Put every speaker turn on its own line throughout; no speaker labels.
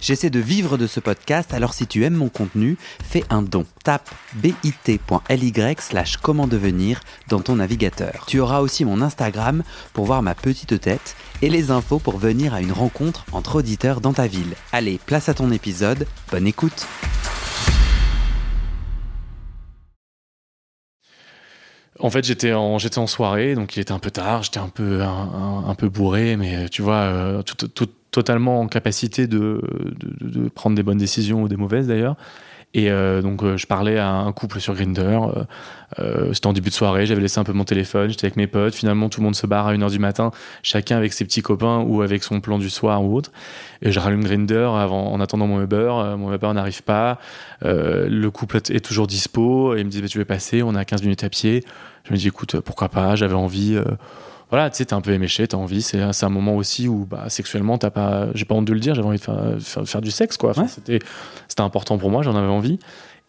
J'essaie de vivre de ce podcast, alors si tu aimes mon contenu, fais un don. Tape bit.ly slash comment devenir dans ton navigateur. Tu auras aussi mon Instagram pour voir ma petite tête et les infos pour venir à une rencontre entre auditeurs dans ta ville. Allez, place à ton épisode, bonne écoute
En fait, j'étais en, soirée, donc il était un peu tard, j'étais un peu, bourré, mais tu vois, euh, tout, totalement en capacité de, prendre des bonnes décisions ou des mauvaises d'ailleurs. Et euh, donc, euh, je parlais à un couple sur Grinder. Euh, c'était en début de soirée, j'avais laissé un peu mon téléphone, j'étais avec mes potes. Finalement, tout le monde se barre à 1h du matin, chacun avec ses petits copains ou avec son plan du soir ou autre. Et je rallume Grinder avant, en attendant mon Uber. mon Uber n'arrive pas. le couple est toujours dispo. Et ils me disent bah, Tu veux passer? On a 15 minutes à pied. Je me dis Écoute, pourquoi pas? J'avais envie voilà, tu sais, t'es un peu éméché, t'as envie. C'est un moment aussi où, bah, sexuellement, t'as pas, j'ai pas honte de le dire, j'avais envie de faire, faire, du sexe, quoi. Enfin, ouais. C'était, important pour moi, j'en avais envie.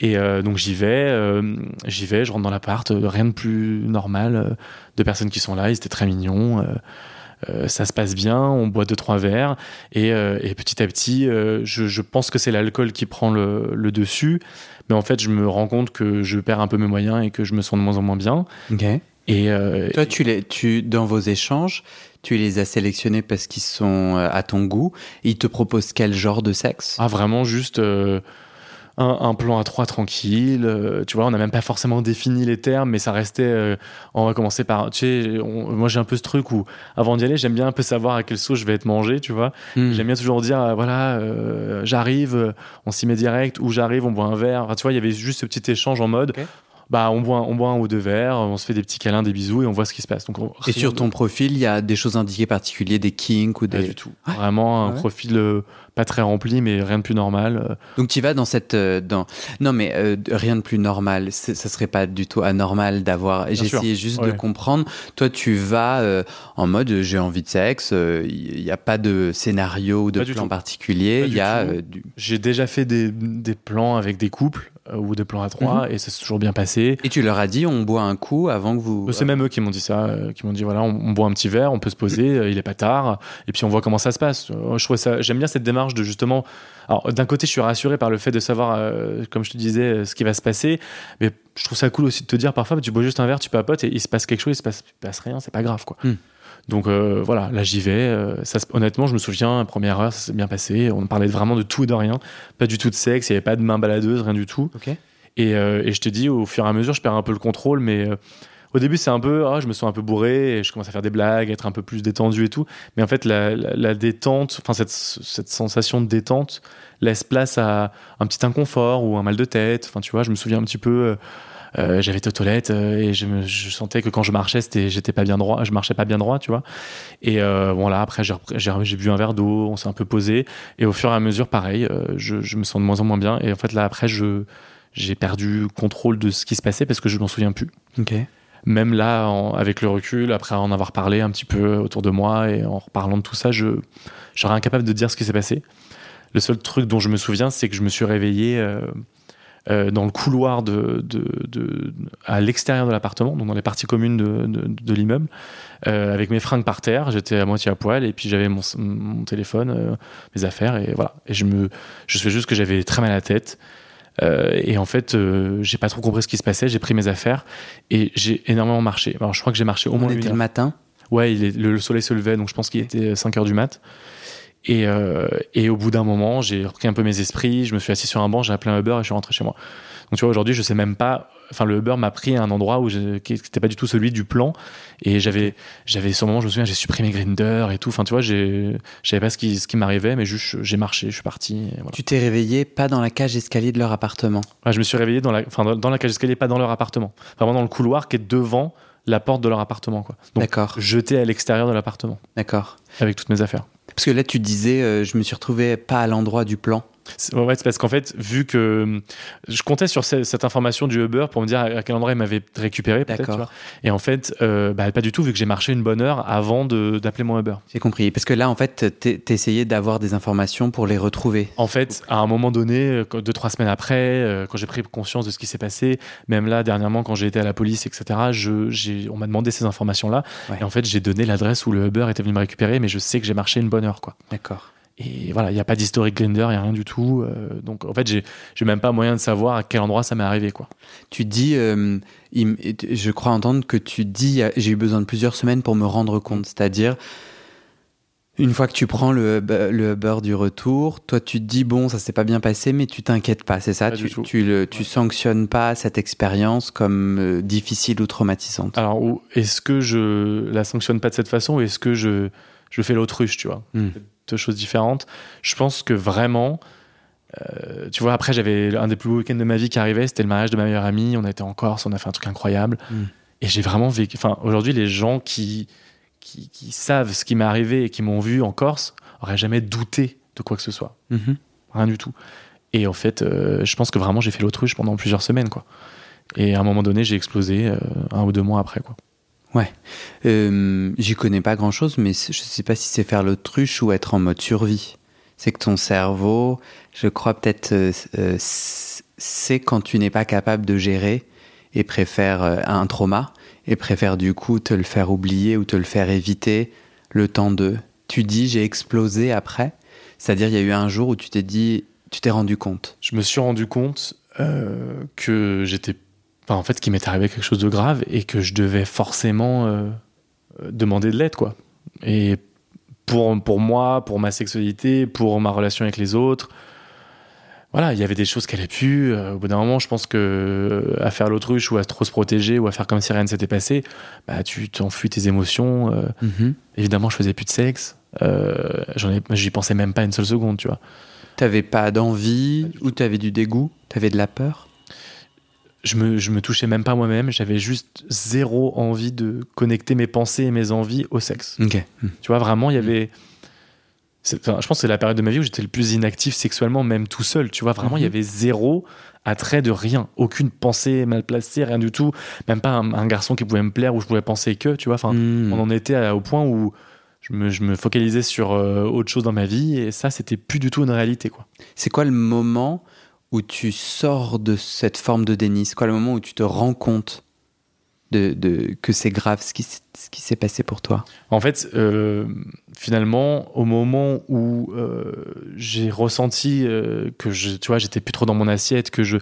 Et euh, donc j'y vais, euh, j'y vais, je rentre dans l'appart, euh, rien de plus normal. Euh, de personnes qui sont là, ils étaient très mignons. Ça se passe bien, on boit deux trois verres et, et petit à petit, je, je, pense que c'est l'alcool qui prend le, le, dessus, mais en fait, je me rends compte que je perds un peu mes moyens et que je me sens de moins en moins bien.
Okay. Et euh, toi, tu les, tu dans vos échanges, tu les as sélectionnés parce qu'ils sont euh, à ton goût. Ils te proposent quel genre de sexe?
Ah, vraiment juste euh, un, un, plan à trois tranquille. Euh, tu vois, on n'a même pas forcément défini les termes, mais ça restait. On va commencer par. Tu sais, on, moi j'ai un peu ce truc où avant d'y aller, j'aime bien un peu savoir à quelle sauce je vais être mangé. Tu vois, mm. j'aime bien toujours dire voilà, j'arrive, on s'y met direct, ou j'arrive, on boit un verre. Enfin, tu vois, il y avait juste ce petit échange en mode. Okay bah on boit, on boit un ou deux verres, on se fait des petits câlins, des bisous et on voit ce qui se passe. Donc, on,
et sur ton profil, il y a des choses indiquées particulières, des kinks ou des.
Pas du tout. Ouais. Vraiment un ouais. profil euh, pas très rempli, mais rien de plus normal.
Donc tu vas dans cette. Euh, dans... Non, mais euh, rien de plus normal. Ça serait pas du tout anormal d'avoir. Essayé juste ouais. de comprendre. Toi, tu vas euh, en mode j'ai envie de sexe, il n'y a pas de scénario ou de pas plan particulier. Il y a.
Du... J'ai déjà fait des, des plans avec des couples ou des plans à trois mmh. et ça s'est toujours bien passé.
Et tu leur as dit on boit un coup avant que vous.
C'est même eux qui m'ont dit ça, euh, qui m'ont dit voilà on, on, boit un petit verre, on peut se poser, euh, il est pas tard et puis on voit comment ça se passe. Je trouve ça, j'aime bien cette démarche de justement. Alors d'un côté je suis rassuré par le fait de savoir, euh, comme je te disais, ce qui va se passer, mais je trouve ça cool aussi de te dire parfois tu bois juste un verre, tu papotes et il se passe quelque chose, il se passe, il se passe rien, c'est pas grave quoi. Mmh. Donc euh, voilà, là j'y vais. Euh, ça, honnêtement, je me souviens, première heure, ça s'est bien passé. On parlait vraiment de tout et de rien. Pas du tout de sexe, il n'y avait pas de main baladeuse, rien du tout.
Okay.
Et, euh, et, je te dis, au fur et à mesure, je perds un peu le contrôle, mais au début, c'est un peu, ah, je me sens un peu bourré, et je commence à faire des blagues, être un peu plus détendu et tout. Mais en fait, la, la, la détente, enfin cette, cette sensation de détente laisse place à un petit inconfort ou un mal de tête. Enfin, tu vois, je me souviens un petit peu. Euh, j'avais été aux toilettes euh, et je, me, je, sentais que quand je marchais, c'était, j'étais pas bien droit, je marchais pas bien droit, tu vois. Et euh, bon là, après, j'ai, j'ai, bu un verre d'eau, on s'est un peu posé, et au fur et à mesure, pareil, euh, je, je, me sens de moins en moins bien. Et en fait, là, après, je, j'ai perdu contrôle de ce qui se passait parce que je m'en souviens plus.
Ok.
Même là, en, avec le recul, après en avoir parlé un petit peu autour de moi et en reparlant de tout ça, je, je serais incapable de dire ce qui s'est passé. Le seul truc dont je me souviens, c'est que je me suis réveillé. Euh, euh, dans le couloir de, de, de à l'extérieur de l'appartement, donc dans les parties communes de, de l'immeuble, euh, avec mes fringues par terre. J'étais à moitié à poil et puis j'avais mon, mon, téléphone, euh, mes affaires et voilà. Et je me, je sais juste que j'avais très mal à la tête. Et en fait, j'ai pas trop compris ce qui se passait. J'ai pris mes affaires et j'ai énormément marché. Alors je crois que j'ai marché au moins.
On était le matin?
Ouais, il est, le, le, soleil se levait, donc je pense qu'il était 5 heures du mat. Et, euh, et, au bout d'un moment, j'ai repris un peu mes esprits, je me suis assis sur un banc, j'ai appelé un Uber et je suis rentré chez moi. Donc tu vois, aujourd'hui, je sais même pas. Enfin, le Uber m'a pris à un endroit où qui n'était pas du tout celui du plan. Et j'avais, j'avais, sur le moment, je me souviens, j'ai supprimé Grinder et tout. Enfin, tu vois, je savais pas ce qui, ce qui m'arrivait, mais juste, j'ai marché, je suis parti.
Voilà. Tu t'es réveillé pas dans la cage escalier de leur appartement?
Ouais, Je me suis réveillé dans la, enfin, dans, la cage escalier, pas dans leur appartement. Vraiment dans le couloir qui est devant la porte de leur appartement. Quoi.
D'accord.
Jeté à l'extérieur de l'appartement.
D'accord.
Avec toutes mes affaires.
Parce que là, tu disais, euh, je me suis retrouvé pas à l'endroit du plan.
C'est ouais, c'est parce qu'en fait, vu que hum, je comptais sur ce- cette information du Uber pour me dire à quel endroit il m'avait récupéré, peut-être. Et en fait, euh, bah, pas du tout, vu que j'ai marché une bonne heure avant d'appeler mon Uber.
J'ai compris. Parce que là, en fait, t'es- t'essayais d'avoir des informations pour les retrouver.
En fait, à un moment donné, euh, deux, trois semaines après, euh, quand j'ai pris conscience de ce qui s'est passé, même là, dernièrement, quand j'ai été à la police, etc., je, on m'a demandé ces informations-là.
Ouais.
Et en fait, j'ai donné l'adresse où le Uber était venu me récupérer, mais je sais que j'ai marché une bonne heure, quoi.
D'accord.
Et voilà, il n'y a pas d'historique Grinder, il n'y a rien du tout. euh, donc, en fait, j'ai, même pas moyen de savoir à quel endroit ça m'est arrivé, quoi.
Tu dis, euh, il je crois entendre que tu dis, j'ai eu besoin de plusieurs semaines pour me rendre compte. C'est-à-dire, une fois que tu prends le le Uber du retour, toi tu te dis, bon, ça s'est pas bien passé, mais tu t'inquiètes pas, c'est ça?
Pas
tu, tu, le, tu sanctionnes pas cette expérience comme euh, difficile ou traumatisante?
Alors, est-ce que je la sanctionne pas de cette façon ou est-ce que je, je fais l'autruche, tu vois?
Hmm.
Deux choses différentes. Je pense que vraiment, euh, tu vois, après, j'avais un des plus beaux week-ends de ma vie qui arrivait, c'était le mariage de ma meilleure amie. On a été en Corse, on a fait un truc incroyable.
Hmm.
Et j'ai vraiment vécu. Enfin, aujourd'hui, les gens qui, qui, qui savent ce qui m'est arrivé et qui m'ont vu en Corse auraient jamais douté de quoi que ce soit.
Mhm.
Rien du tout. Et en fait, euh, je pense que vraiment, j'ai fait l'autruche pendant plusieurs semaines, quoi. Et à un moment donné, j'ai explosé euh, un ou deux mois après, quoi.
Euh, J'y connais pas grand-chose, mais c- je sais pas si c'est faire l'autruche ou être en mode survie. C'est que ton cerveau, je crois peut-être, euh, euh, c'est quand tu n'es pas capable de gérer et préfère euh, un trauma et préfère du coup te le faire oublier ou te le faire éviter le temps de. Tu dis j'ai explosé après, c'est-à-dire il y a eu un jour où tu t'es dit, tu t'es rendu compte.
je me suis rendu compte euh, que j'étais. Enfin, en fait, qu'il m'était arrivé quelque chose de grave et que je devais forcément euh, demander de l'aide, quoi. Et pour, pour moi, pour ma sexualité, pour ma relation avec les autres. Voilà, il y avait des choses qu'elle a pu. euh, au bout d'un moment, je pense que euh, à faire l'autruche ou à trop se protéger ou à faire comme si rien ne s'était passé, bah, tu t'enfuis tes émotions. euh,
Mhm.
évidemment, je faisais plus de sexe. Euh, J'y pensais même pas une seule seconde, tu vois.
T'avais pas d'envie ou t'avais du dégoût, t'avais de la peur?
Je me, je me touchais même pas moi-même, j'avais juste zéro envie de connecter mes pensées et mes envies au sexe.
Ok.
Tu vois, vraiment, il y avait. c'est- enfin, je pense que c'est la période de ma vie où j'étais le plus inactif sexuellement, même tout seul. Tu vois, vraiment, il y
Mhm.
avait zéro attrait de rien, aucune pensée mal placée, rien du tout. Même pas un, un garçon qui pouvait me plaire où je pouvais penser que, tu vois. Enfin,
Hmm.
on en était à- au point où je me, je me focalisais sur euh, autre chose dans ma vie et ça, c'était plus du tout une réalité, quoi.
C'est quoi le moment où tu sors de cette forme de déni. Quoi le moment où tu te rends compte de, que c'est grave ce qui, s- ce qui s'est passé pour toi?
En fait, euh, finalement, au moment où euh, j'ai ressenti euh, que je, tu vois, j'étais plus trop dans mon assiette, que je,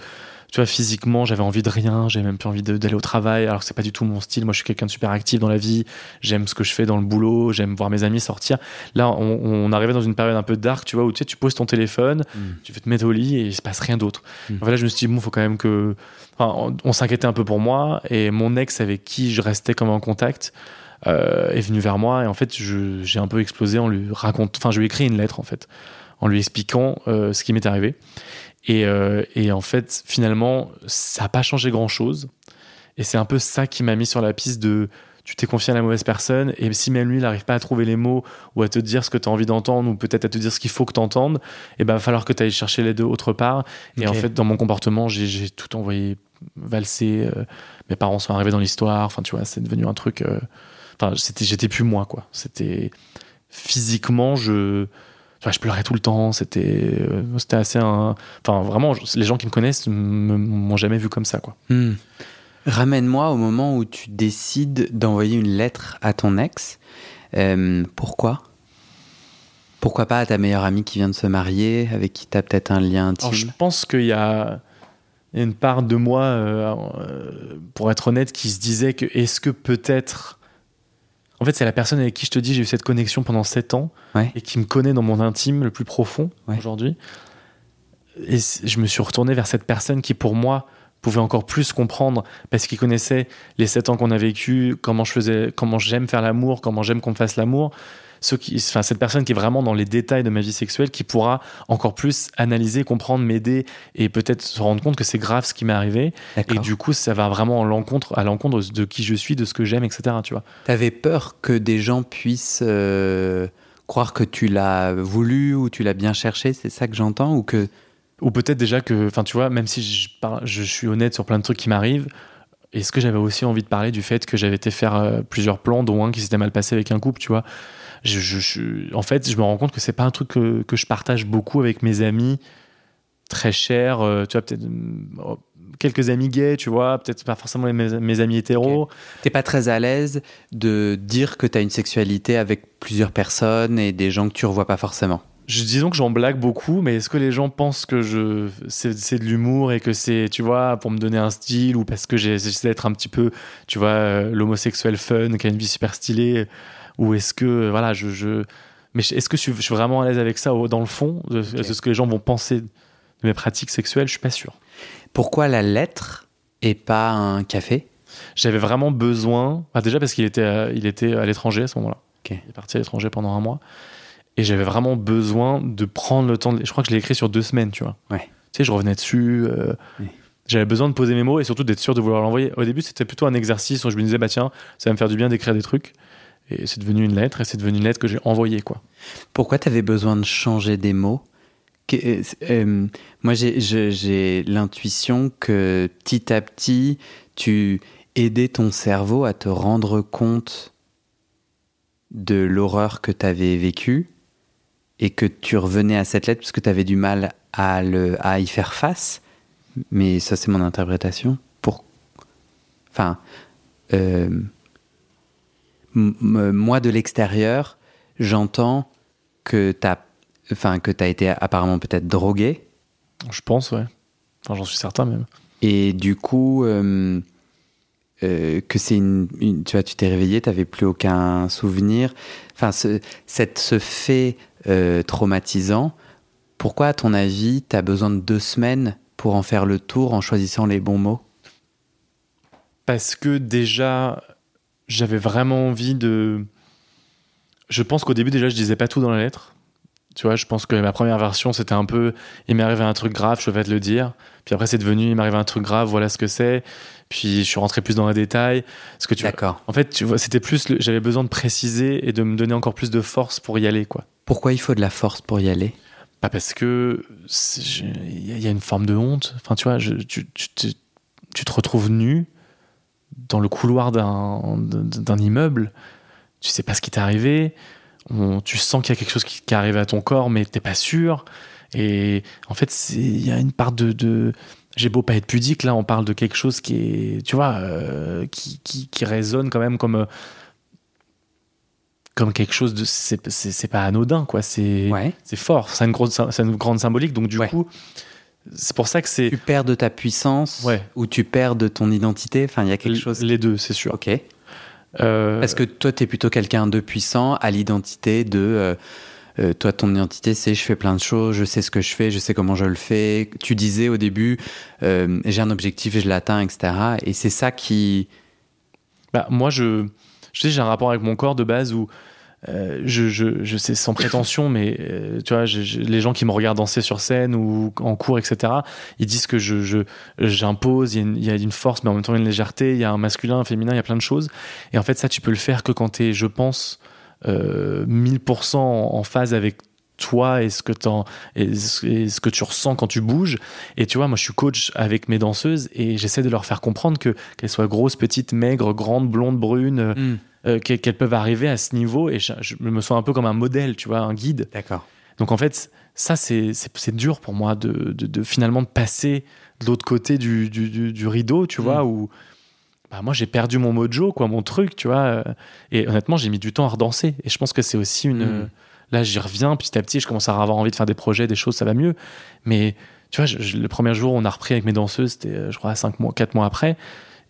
tu vois, physiquement, j'avais envie de rien, j'avais même plus envie d'aller au travail, alors que c'est pas du tout mon style. Moi, je suis quelqu'un de super actif dans la vie, j'aime ce que je fais dans le boulot, j'aime voir mes amis sortir. Là, on, on arrivait dans une période un peu dark, tu vois, où tu sais, tu poses ton téléphone, tu vas te mettre au lit et il se passe rien d'autre.
Mm.
En fait, là, je me suis dit, bon, faut quand même que. Enfin, on, on s'inquiétait un peu pour moi et mon ex avec qui je restais comme en contact euh, est venu vers moi et en fait, j'ai un peu explosé en lui racontant. Enfin, je lui ai écrit une lettre en fait, en lui expliquant euh, ce qui m'est arrivé. Et, euh, et en fait, finalement, ça n'a pas changé grand chose. Et c'est un peu ça qui m'a mis sur la piste de tu t'es confié à la mauvaise personne, et si même lui, il n'arrive pas à trouver les mots ou à te dire ce que tu as envie d'entendre, ou peut-être à te dire ce qu'il faut que tu entendes, et ben, il va falloir que tu ailles chercher les deux autre part. Et en fait, dans mon comportement, j'ai tout envoyé valser. euh, mes parents sont arrivés dans l'histoire. Enfin, tu vois, c'est devenu un truc. Enfin, c'était, j'étais plus moi, quoi. C'était physiquement, je, enfin, je pleurais tout le temps. C'était, euh, c'était assez un. Enfin, vraiment, les gens qui me connaissent m'ont jamais vu comme ça, quoi.
Hmm. Ramène-moi au moment où tu décides d'envoyer une lettre à ton ex. Euh, pourquoi? Pourquoi pas à ta meilleure amie qui vient de se marier, avec qui tu as peut-être un lien intime?
Alors, je pense qu'il y a une part de moi, euh, pour être honnête, qui se disait que est-ce que peut-être. En fait, c'est la personne avec qui je te dis j'ai eu cette connexion pendant 7 ans
Ouais.
et qui me connaît dans mon intime le plus profond
Ouais.
aujourd'hui. Et je me suis retourné vers cette personne qui, pour moi, pouvait encore plus comprendre parce qu'il connaissait les 7 ans qu'on a vécu, comment je faisais, comment j'aime faire l'amour, comment j'aime qu'on me fasse l'amour. Ceux qui, enfin, cette personne qui est vraiment dans les détails de ma vie sexuelle, qui pourra encore plus analyser, comprendre, m'aider et peut-être se rendre compte que c'est grave ce qui m'est arrivé. Et du coup, ça va vraiment en l'encontre, à l'encontre de qui je suis, de ce que j'aime, etc. Tu vois.
T'avais peur que des gens puissent euh, croire que tu l'as voulu ou tu l'as bien cherché, c'est ça que j'entends ou que
ou peut-être déjà que, enfin, tu vois, même si je, parle, je suis honnête sur plein de trucs qui m'arrivent, est-ce que j'avais aussi envie de parler du fait que j'avais été faire euh, plusieurs plans, dont un qui s'était mal passé avec un couple, tu vois? Je, je, En fait, je me rends compte que c'est pas un truc que, que, je partage beaucoup avec mes amis très chers, euh, tu vois, peut-être euh, quelques amis gays, tu vois, peut-être pas forcément mes, mes amis hétéros. Okay.
T'es pas très à l'aise de dire que tu as une sexualité avec plusieurs personnes et des gens que tu revois pas forcément?
Je, disons que j'en blague beaucoup, mais est-ce que les gens pensent que je c'est de l'humour et que c'est, tu vois, pour me donner un style ou parce que j'essaie d'être un petit peu, tu vois, euh, l'homosexuel fun qui a une vie super stylée ou est-ce que, voilà, je. je... Mais est-ce que je suis, je suis, vraiment à l'aise avec ça dans le fond de, okay. de, ce que les gens vont penser de mes pratiques sexuelles? Je suis pas sûr.
Pourquoi la lettre et pas un café?
J'avais vraiment besoin. Ah, déjà parce qu'il était, à, il était à l'étranger à ce moment-là.
Okay.
Il est parti à l'étranger pendant un mois. Et j'avais vraiment besoin de prendre le temps. De... Je crois que je l'ai écrit sur deux semaines, tu vois.
Ouais.
Tu sais, je revenais dessus. Euh...
Oui.
J'avais besoin de poser mes mots et surtout d'être sûr de vouloir l'envoyer. Au début, c'était plutôt un exercice où je me disais, bah tiens, ça va me faire du bien d'écrire des trucs. Et c'est devenu une lettre et c'est devenu une lettre que j'ai envoyée, quoi.
Pourquoi tu avais besoin de changer des mots? Euh, euh, Moi, j'ai l'intuition que petit à petit, tu aidais ton cerveau à te rendre compte de l'horreur que tu avais vécue et que tu revenais à cette lettre parce que tu avais du mal à, le, à y faire face. Mais ça, c'est mon interprétation. Pour... Enfin, euh, moi, de l'extérieur, j'entends que tu as, enfin, que as été apparemment peut-être drogué.
Je pense, ouais. Enfin, j'en suis certain même.
Et du coup, euh, euh, que c'est une, une, Tu vois, tu t'es réveillé, tu n'avais plus aucun souvenir. Enfin, ce, cette, ce fait euh, traumatisant, pourquoi, à ton avis, tu as besoin de deux semaines pour en faire le tour en choisissant les bons mots?
Parce que déjà, j'avais vraiment envie de. Je pense qu'au début, déjà, je disais pas tout dans la lettre. Tu vois, je pense que ma première version, c'était un peu il m'est arrivé un truc grave, je vais te le dire. Puis après, c'est devenu il m'est arrivé un truc grave, voilà ce que c'est. Puis je suis rentré plus dans les détails. Parce que tu
D'accord.
En fait, tu vois, c'était plus. J'avais besoin de préciser et de me donner encore plus de force pour y aller, quoi.
Pourquoi il faut de la force pour y aller?
Pas parce que il y a une forme de honte. Enfin, tu vois, je, tu, tu, tu, tu, te retrouves nu dans le couloir d'un immeuble. Tu sais pas ce qui t'est arrivé. On, tu sens qu'il y a quelque chose qui, qui est arrivé à ton corps, mais t'es pas sûr. Et en fait, il y a une part de, de j'ai beau pas être pudique, là, on parle de quelque chose qui est, tu vois, euh, qui, qui, qui, résonne quand même comme, comme quelque chose de, c'est pas anodin, quoi. C'est
ouais.
c'est fort, c'est une, grosse, une grande symbolique. Donc, du
ouais.
coup, c'est pour ça que c'est.
Tu perds de ta puissance
ouais.
ou tu perds de ton identité. Enfin, il y a quelque
L
chose.
Les deux, c'est sûr.
Ok. Euh... Parce que toi, tu es plutôt quelqu'un de puissant à l'identité de. Euh, euh, toi, ton identité, c'est je fais plein de choses, je sais ce que je fais, je sais comment je le fais. Tu disais au début, euh, j'ai un objectif et je l'atteins, etc. Et c'est ça qui.
Bah, moi, je, je sais, j'ai un rapport avec mon corps de base où euh, je, je, sais sans prétention, mais euh, tu vois, les gens qui me regardent danser sur scène ou en cours, etc., ils disent que je, j'impose, il, il y, a une force, mais en même temps il y a une légèreté, il y a un masculin, un féminin, il y a plein de choses. Et en fait, ça, tu peux le faire que quand tu es, je pense, euh, 1000% en phase avec toi et ce que et ce que tu ressens quand tu bouges et tu vois moi je suis coach avec mes danseuses et j'essaie de leur faire comprendre que qu'elles soient grosses petites maigres grandes blondes brunes
mm.
Euh, qu'elles peuvent arriver à ce niveau et je, je, me sens un peu comme un modèle tu vois un guide
d'accord
donc en fait ça c'est c'est dur pour moi de, de, de, finalement de passer de l'autre côté du, du, du, du, rideau tu mm. vois où bah moi j'ai perdu mon mojo quoi mon truc tu vois et honnêtement j'ai mis du temps à redanser et je pense que c'est aussi une
Mm.
là j'y reviens petit à petit je commence à avoir envie de faire des projets des choses ça va mieux mais tu vois je, je, le premier jour on a repris avec mes danseuses c'était je crois cinq mois quatre mois après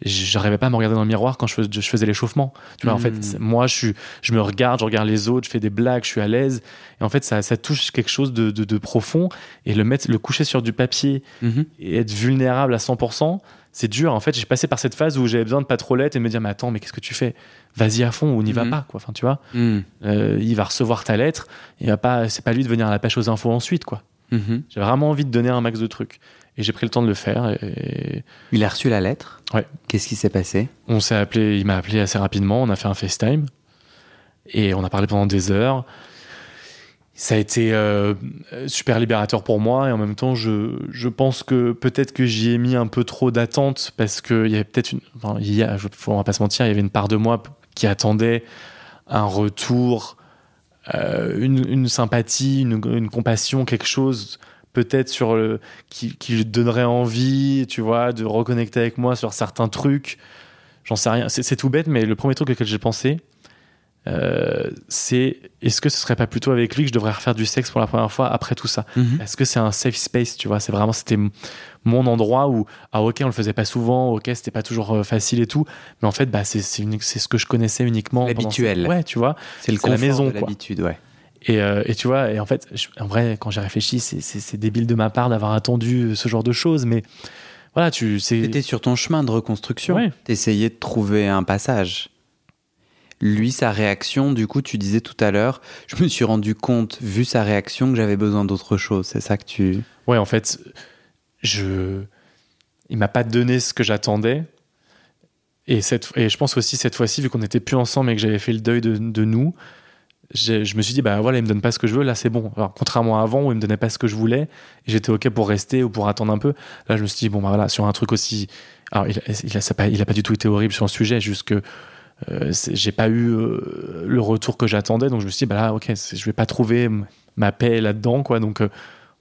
j'arrivais pas à me regarder dans le miroir quand je, faisais, je faisais l'échauffement tu vois en fait moi je suis je me regarde je regarde les autres je fais des blagues je suis à l'aise et en fait ça, ça touche quelque chose de, de, de profond et le mettre le coucher sur du papier
mm -hmm.
et être vulnérable à 100% c'est dur. En fait, j'ai passé par cette phase où j'avais besoin de pas trop l'être et me dire, mais attends, mais qu'est-ce que tu fais? Vas-y à fond ou n'y va pas, quoi. Enfin, tu vois, euh, il va recevoir ta lettre. Il va pas, c'est pas lui de venir à la pêche aux infos ensuite, quoi.
-hmm.
J'ai vraiment envie de donner un max de trucs et j'ai pris le temps de le faire. Et...
Il a reçu la lettre.
Ouais.
Qu'est-ce qui s'est passé?
On s'est appelé. Il m'a appelé assez rapidement. On a fait un FaceTime et on a parlé pendant des heures. ça a été euh, super libérateur pour moi et en même temps je, je pense que peut-être que j'y ai mis un peu trop d'attente parce qu'il y avait peut-être une enfin, il y a, on va pas se mentir il y avait une part de moi qui attendait un retour euh, une, une, sympathie une, une, compassion quelque chose peut-être sur le qui, qui lui donnerait envie tu vois de reconnecter avec moi sur certains trucs j'en sais rien c'est tout bête mais le premier truc auquel j'ai pensé euh, c'est est-ce que ce serait pas plutôt avec lui que je devrais refaire du sexe pour la première fois après tout ça?
Mhm.
Est-ce que c'est un safe space, tu vois? C'est vraiment, c'était mon endroit où, ah ok, on le faisait pas souvent, ok, c'était pas toujours euh, facile et tout, mais en fait, bah, c'est ce que je connaissais uniquement. pendant
L'habituel.
ces- Ouais, tu vois?
C'est le
la maison,
de l'habitude, ouais.
Et, euh, et tu vois, et en fait, je- en vrai, quand j'ai réfléchi, c'est- débile de ma part d'avoir attendu ce genre de choses, mais voilà, tu sais.
T'étais sur ton chemin de reconstruction.
Ouais.
T'essayais de trouver un passage. Lui, sa réaction, du coup, tu disais tout à l'heure, je me suis rendu compte, vu sa réaction, que j'avais besoin d'autre chose. C'est ça que tu.
Ouais, en fait, je. Il m'a pas donné ce que j'attendais. Et, cette... et je pense aussi, cette fois-ci, vu qu'on n'était plus ensemble et que j'avais fait le deuil de, de nous, je me suis dit, bah voilà, il me donne pas ce que je veux, là c'est bon. Alors, contrairement à avant où il me donnait pas ce que je voulais, j'étais OK pour rester ou pour attendre un peu, là je me suis dit, bon, bah voilà, sur un truc aussi. Alors, il a, il a, ça il a pas du tout été horrible sur le sujet, juste que euh, j'ai pas eu euh, le retour que j'attendais, donc je me suis dit, bah là, OK, je vais pas trouver ma paix là-dedans, quoi, donc euh,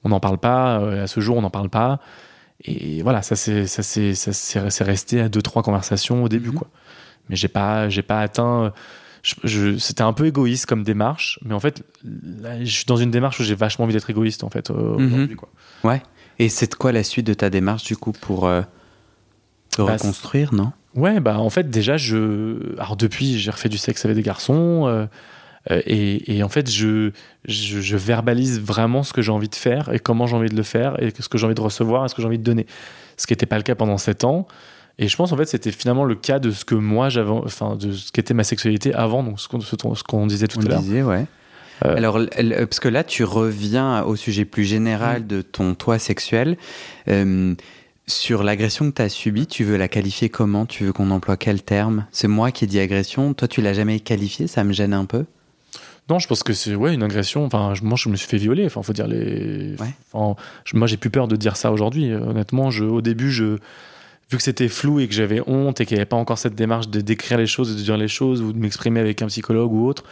on n'en parle pas, euh, à ce jour on n'en parle pas. Et voilà, ça c'est ça c'est ça c'est c'est resté à deux trois conversations au début
Mhm.
quoi. Mais j'ai pas pas atteint. Je- je- c'était un peu égoïste comme démarche, mais en fait, là, je suis dans une démarche où j'ai vachement envie d'être égoïste en fait. euh,
Mhm.
quoi.
Ouais. Et c'est quoi la suite de ta démarche, du coup, pour euh, te
Bah,
reconstruire, non?
Ouais, bah en fait déjà je, alors depuis j'ai refait du sexe avec des garçons euh, et, et en fait je, je je verbalise vraiment ce que j'ai envie de faire et comment j'ai envie de le faire et ce que j'ai envie de recevoir et ce que j'ai envie de donner. Ce qui n'était pas le cas pendant sept ans. Et je pense en fait c'était finalement le cas de ce que moi j'avais, enfin de ce qu'était ma sexualité avant, donc ce qu'on qu'on disait tout
On
à l'heure.
ouais.
Euh,
Alors, parce que là, tu reviens au sujet plus général
Mm.
de ton toi sexuel. Euh, sur l'agression que tu as subie, tu veux la qualifier comment? Tu veux qu'on emploie quel terme? C'est moi qui ai dit agression. Toi, tu l'as jamais qualifié Ça me gêne un peu.
Non, je pense que c'est ouais une agression. Enfin, moi, je me suis fait violer. Enfin, faut dire les.
Ouais.
Enfin, je- moi, j'ai plus peur de dire ça aujourd'hui. Honnêtement, je, au début, je vu que c'était flou et que j'avais honte et qu'il n'y avait pas encore cette démarche de décrire les choses, de dire les choses ou de m'exprimer avec un psychologue ou autre,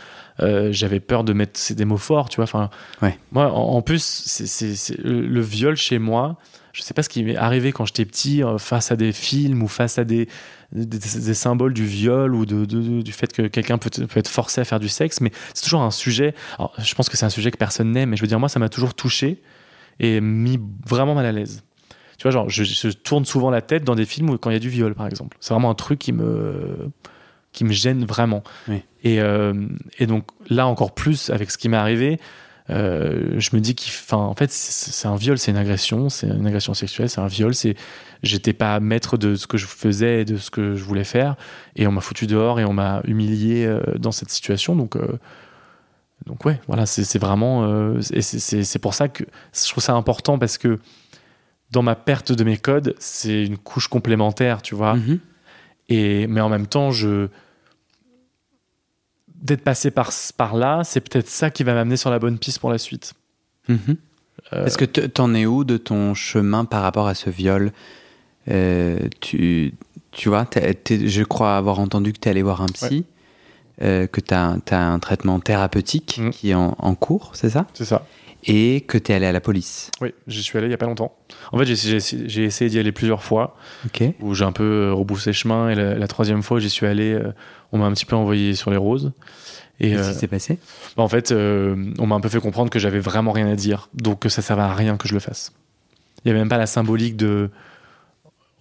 euh, j'avais peur de mettre des mots forts, tu vois. Enfin,
Ouais.
moi, en, en plus, c'est, le, viol chez moi. Je sais pas ce qui m'est arrivé quand j'étais petit, euh, face à des films ou face à des, des, des- des symboles du viol ou de, de- du fait que quelqu'un peut, peut être forcé à faire du sexe, mais c'est toujours un sujet. Alors, je pense que c'est un sujet que personne n'aime, mais je veux dire, moi, ça m'a toujours touché et mis vraiment mal à l'aise. Tu vois, genre, je, je tourne souvent la tête dans des films où quand il y a du viol, par exemple. C'est vraiment un truc qui me, qui me gêne vraiment.
Oui.
Et, euh, et donc, là, encore plus, avec ce qui m'est arrivé, euh, je me dis qu'en en fait, c'est un viol, c'est une agression, c'est une agression sexuelle, c'est un viol. C'est, j'étais pas maître de ce que je faisais et de ce que je voulais faire, et on m'a foutu dehors et on m'a humilié euh, dans cette situation. Donc, euh, donc ouais, voilà, c'est vraiment, et c'est pour ça que je trouve ça important parce que dans ma perte de mes codes, c'est une couche complémentaire, tu vois.
Mhm.
Et, mais en même temps, je d'être passé par, par là, c'est peut-être ça qui va m'amener sur la bonne piste pour la suite.
Mhm.
Euh,
Est-ce que t'en es où de ton chemin par rapport à ce viol? Euh, tu, tu vois, je crois avoir entendu que tu es allé voir un psy, euh, que tu as, un traitement thérapeutique
Mhm.
qui est en, en cours, c'est ça?
C'est ça.
Et que tu es allé à la police.
Oui, j'y suis allé il y a pas longtemps. En fait, j'ai- essayé d'y aller plusieurs fois,
Ok.
où j'ai un peu euh, rebroussé chemin, et la, la troisième fois, j'y suis allé, euh, on m'a un petit peu envoyé sur les roses. Et
Qu'est-ce
euh,
qui s'est passé?
bah, en fait, euh, on m'a un peu fait comprendre que j'avais vraiment rien à dire, donc que ça servait à rien que je le fasse. Il n'y avait même pas la symbolique de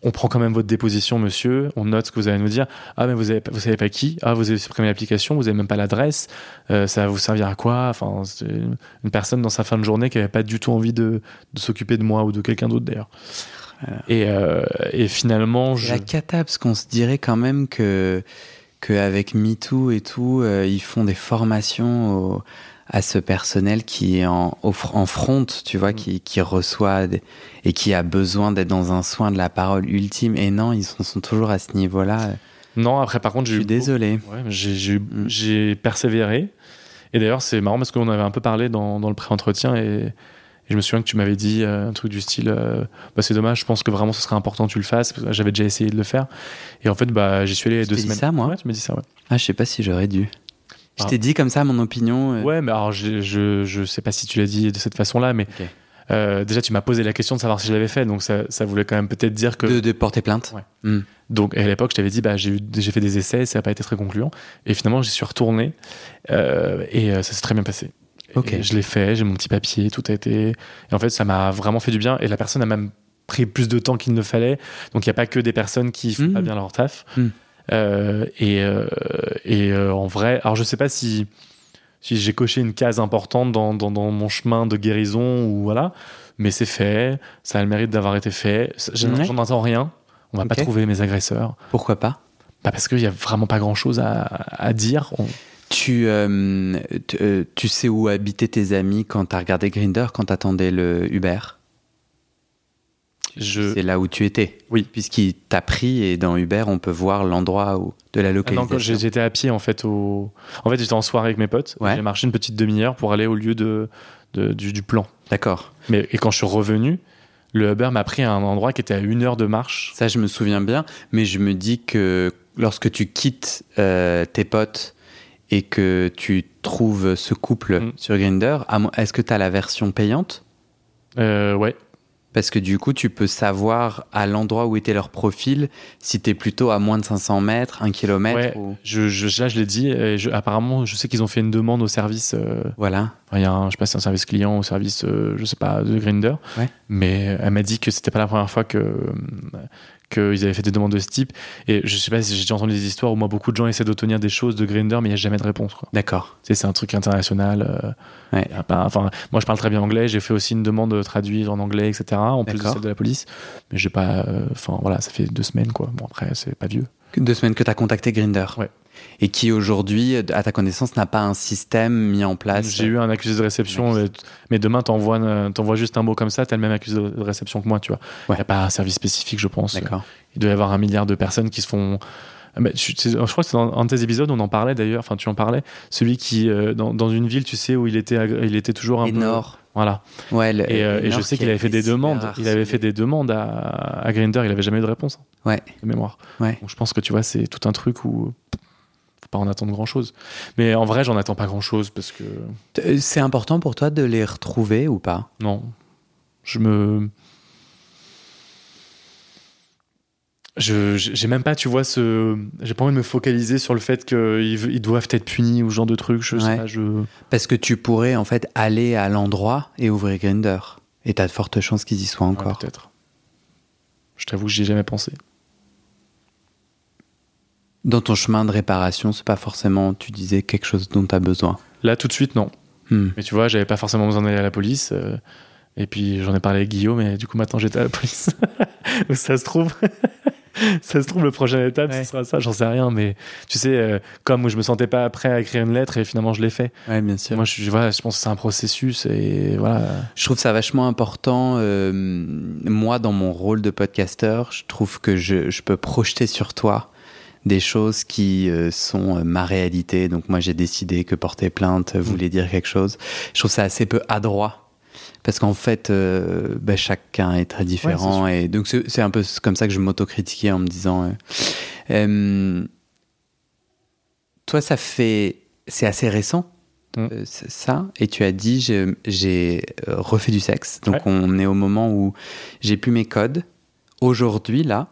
on prend quand même votre déposition, monsieur, on note ce que vous allez nous dire. Ah, mais vous, avez, pas- vous savez pas qui? Ah, vous avez supprimé l'application, vous avez même pas l'adresse, Euh, ça va vous servir à quoi? Enfin, une personne dans sa fin de journée qui avait pas du tout envie de, de s'occuper de moi ou de quelqu'un d'autre d'ailleurs. Et, euh, et finalement, je.
la cata, parce qu'on se dirait quand même que qu'avec MeToo et tout, euh, ils font des formations à ce personnel qui est en, en front, tu vois,
Mm.
qui, qui reçoit des- et qui a besoin d'être dans un soin de la parole ultime. Et non, ils sont, sont toujours à ce niveau-là.
Non, après, par contre,
Je suis
eu
désolé.
Ouais, j'ai-
Mm.
persévéré. Et d'ailleurs, c'est marrant parce qu'on avait un peu parlé dans, dans le pré-entretien et, et je me souviens que tu m'avais dit euh, un truc du style euh, bah, c'est dommage, je pense que vraiment ce serait important que tu le fasses. J'avais déjà essayé de le faire. Et en fait, bah, j'y suis allé
Je
deux semaines.
ça, moi
Ouais, tu m'as dit ça, ouais.
Ah, je sais pas si j'aurais dû. Je
Ah.
t'ai dit comme ça mon opinion. euh,
Ouais, mais alors je, je, je sais pas si tu l'as dit de cette façon-là, mais euh, déjà tu m'as posé la question de savoir si je l'avais fait, donc ça, ça voulait quand même peut-être dire que.
de, de porter plainte.
Ouais.
Hmm.
Donc à l'époque, je t'avais dit, bah, j'ai eu- j'ai fait des essais, ça n'a pas été très concluant. Et finalement, j'y suis retourné euh, et ça s'est très bien passé.
Ok.
Et je l'ai fait, j'ai mon petit papier, tout a été. Et en fait, ça m'a vraiment fait du bien. Et la personne a même pris plus de temps qu'il ne fallait. Donc il n'y a pas que des personnes qui font
Mhm.
pas bien leur taf.
Mhm.
Euh, et euh, et euh, en vrai, alors je sais pas si si j'ai coché une case importante dans, dans, dans mon chemin de guérison ou voilà, mais c'est fait, ça a le mérite d'avoir été fait. J'en
Ouais.
rien. On va pas trouver mes agresseurs.
Pourquoi pas?
Bah parce qu'il y a vraiment pas grand chose à, à dire. On-
tu, euh, tu, euh, tu sais où habitaient tes amis quand t'as regardé Grinder, quand t'attendais le Uber?
Je...
C'est là où tu étais.
Oui.
Puisqu'il t'a pris et dans Uber, on peut voir l'endroit où- de la
Ah non,
localisation.
j'ai- j'étais à pied en fait au. En fait, j'étais en soirée avec mes potes.
Ouais.
J'ai marché une petite demi-heure pour aller au lieu de, de- du, du plan.
D'accord.
Mais et quand je suis revenu, le Uber m'a pris à un endroit qui était à une heure de marche.
Ça, je me souviens bien, mais je me dis que lorsque tu quittes euh, tes potes et que tu trouves ce couple
Mm.
sur Grinder, est-ce que tu as la version payante?
Euh, ouais.
Parce que du coup, tu peux savoir à l'endroit où était leur profil si tu es plutôt à moins de 500 mètres, 1 km
Ouais.
ou...
Je, je, là, je l'ai dit. Et je- apparemment, je sais qu'ils ont fait une demande au service. euh,
Voilà.
il y a un, je sais pas si c'est un service client ou service, euh, je sais pas, de Grinder.
Ouais.
Mais elle m'a dit que c'était pas la première fois que qu'ils avaient fait des demandes de ce type. Et je sais pas si j'ai déjà entendu des histoires où moi beaucoup de gens essaient d'obtenir des choses de Grinder, mais il y a jamais de réponse. Quoi.
D'accord.
Tu sais, c'est un truc international. euh,
Ouais.
pas- enfin, moi, je parle très bien anglais. J'ai fait aussi une demande traduite en anglais, etc. En plus de celle de la police. Mais j'ai pas. euh, Enfin, voilà, ça fait deux semaines, quoi. Bon, après, c'est pas vieux.
Deux semaines que tu as contacté Grinder.
Ouais.
Et qui aujourd'hui, à ta connaissance, n'a pas un système mis en place?
J'ai eu un accusé de réception, mais, demain, t'envoies t'envoies juste un mot comme ça, t'as le même accusé de réception que moi, tu vois. Il
Ouais.
n'y a pas un service spécifique, je pense.
D'accord.
Il doit y avoir un milliard de personnes qui se font. Mais je crois que c'est dans un de tes épisodes, on en parlait d'ailleurs, enfin tu en parlais, celui qui, euh, dans, dans une ville, tu sais, où il était, il était toujours un
Et
peu... Voilà.
Ouais, le-
Et, euh, et je sais
qui
qu'il
a
avait fait des demandes. Il avait fait des demandes à, à Grindr. Il avait jamais eu de réponse. hein,
Ouais.
de mémoire.
Ouais.
Donc je pense que tu vois, c'est tout un truc où pas en attendre grand chose. Mais en vrai, j'en attends pas grand chose parce que
Euh, C'est important pour toi de les retrouver ou pas?
Non, je me je j'ai même pas, tu vois, ce j'ai pas envie de me focaliser sur le fait qu'ils ils doivent être punis ou ce genre de trucs. Je sais pas, je
Parce que tu pourrais en fait aller à l'endroit et ouvrir Grinder. Et t'as de fortes chances qu'ils y soient
Ouais,
encore.
peut-être. Je t'avoue que j'y ai jamais pensé.
Dans ton chemin de réparation, c'est pas forcément, tu disais, quelque chose dont tu as besoin.
Là, tout de suite, non.
Hmm.
Mais tu vois, j'avais pas forcément besoin d'aller à la police. euh, et puis j'en ai parlé avec Guillaume, et du coup maintenant j'étais à la police. Donc, ça se trouve, ça se trouve le prochaine étape,
Ouais.
ce sera ça. J'en sais rien, mais tu sais, euh, comme je me sentais pas prêt à écrire une lettre, et finalement je l'ai fait.
Ouais, bien sûr.
Moi, je, je- voilà, je pense que c'est un processus, et voilà.
Je trouve ça vachement important. euh, moi, dans mon rôle de podcasteur, je trouve que je, je peux projeter sur toi des choses qui euh, sont euh, ma réalité. Donc moi, j'ai décidé que porter plainte voulait dire quelque chose. Je trouve ça assez peu adroit. Parce qu'en fait, euh, bah, chacun est très différent. et donc, c'est un peu comme ça que je m'autocritiquais en me disant... euh, euh, toi, ça fait... C'est assez récent,
Mm.
euh, ça. Et tu as dit, j'ai- euh, refait du sexe. Donc,
Ouais.
on est au moment où j'ai plus mes codes. Aujourd'hui, là,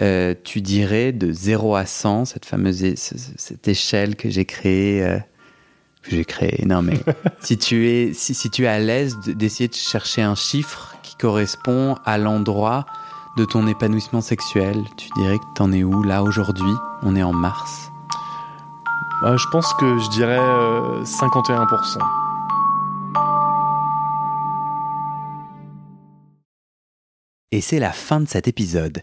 euh, tu dirais de 0 à 100, cette fameuse cette échelle que j'ai créée. euh, que j'ai créée, non mais si tu es, si, si tu es à l'aise de- d'essayer de chercher un chiffre qui correspond à l'endroit de ton épanouissement sexuel, tu dirais que t'en es où là aujourd'hui? On est en mars.
Euh, je pense que je dirais euh, 51%.
Et c'est la fin de cet épisode.